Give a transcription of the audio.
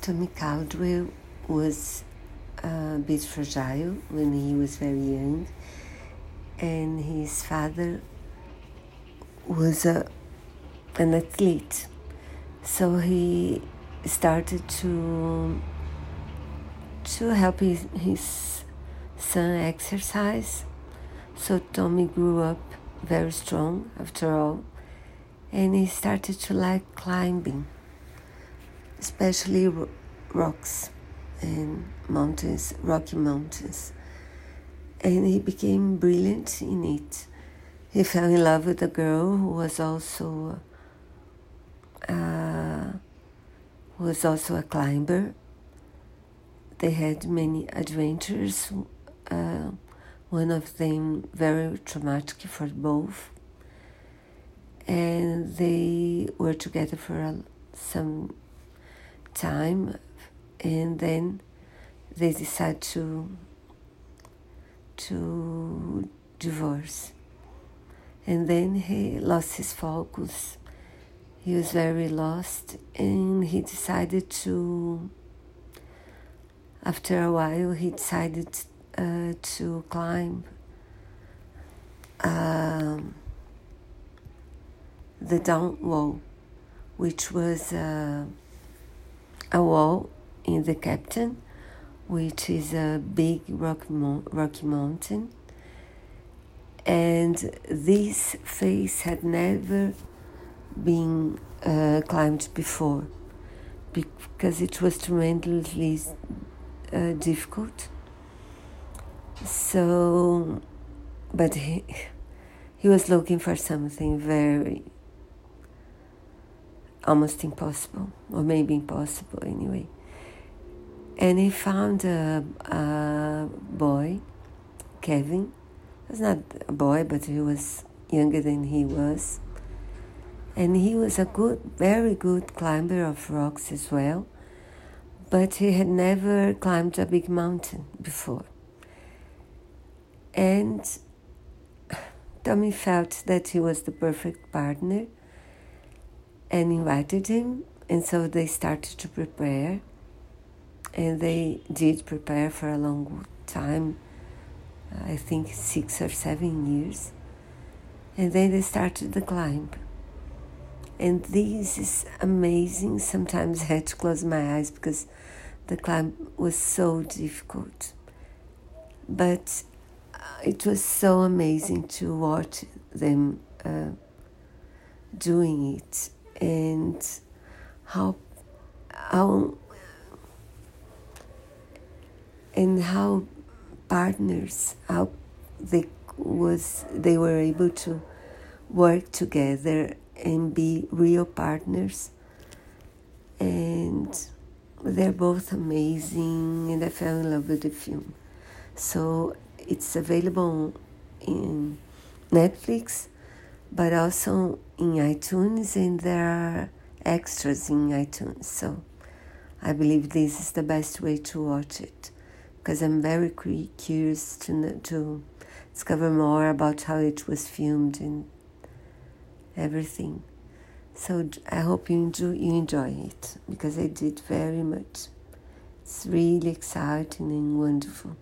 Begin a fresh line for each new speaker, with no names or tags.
Tommy Caldwell was uh, a bit fragile when he was very young, and his father was a, an athlete. So he started to to help his, his son exercise. So Tommy grew up very strong after all, and he started to like climbing, especially rocks and mountains, rocky mountains. And he became brilliant in it. He fell in love with a girl who was also uh, was also a climber. They had many adventures. Uh, one of them very traumatic for both, and they were together for some time and then they decide to to divorce. And then he lost his focus. He was very lost and he decided to after a while he decided uh, to climb um, the Dawn Wall which was uh, a wall in the Captain, which is a big rock mo- rocky mountain. And this face had never been uh, climbed before because it was tremendously uh, difficult. So, but he, he was looking for something very almost impossible, or maybe impossible anyway and he found a, a boy, Kevin. He was not a boy, but he was younger than he was. And he was a good, very good climber of rocks as well, but he had never climbed a big mountain before. And Tommy felt that he was the perfect partner and invited him, and so they started to prepare and they did prepare for a long time i think six or seven years and then they started the climb. And this is amazing. Sometimes i had to close my eyes because the climb was so difficult. But uh, it was so amazing to watch them uh, doing it and how how and how partners how they was they were able to work together and be real partners and they're both amazing and I fell in love with the film. So it's available in Netflix but also in iTunes and there are extras in iTunes. So I believe this is the best way to watch it because I'm very curious to to discover more about how it was filmed and everything. So I hope you enjoy you enjoy it because I did very much. It's really exciting and wonderful.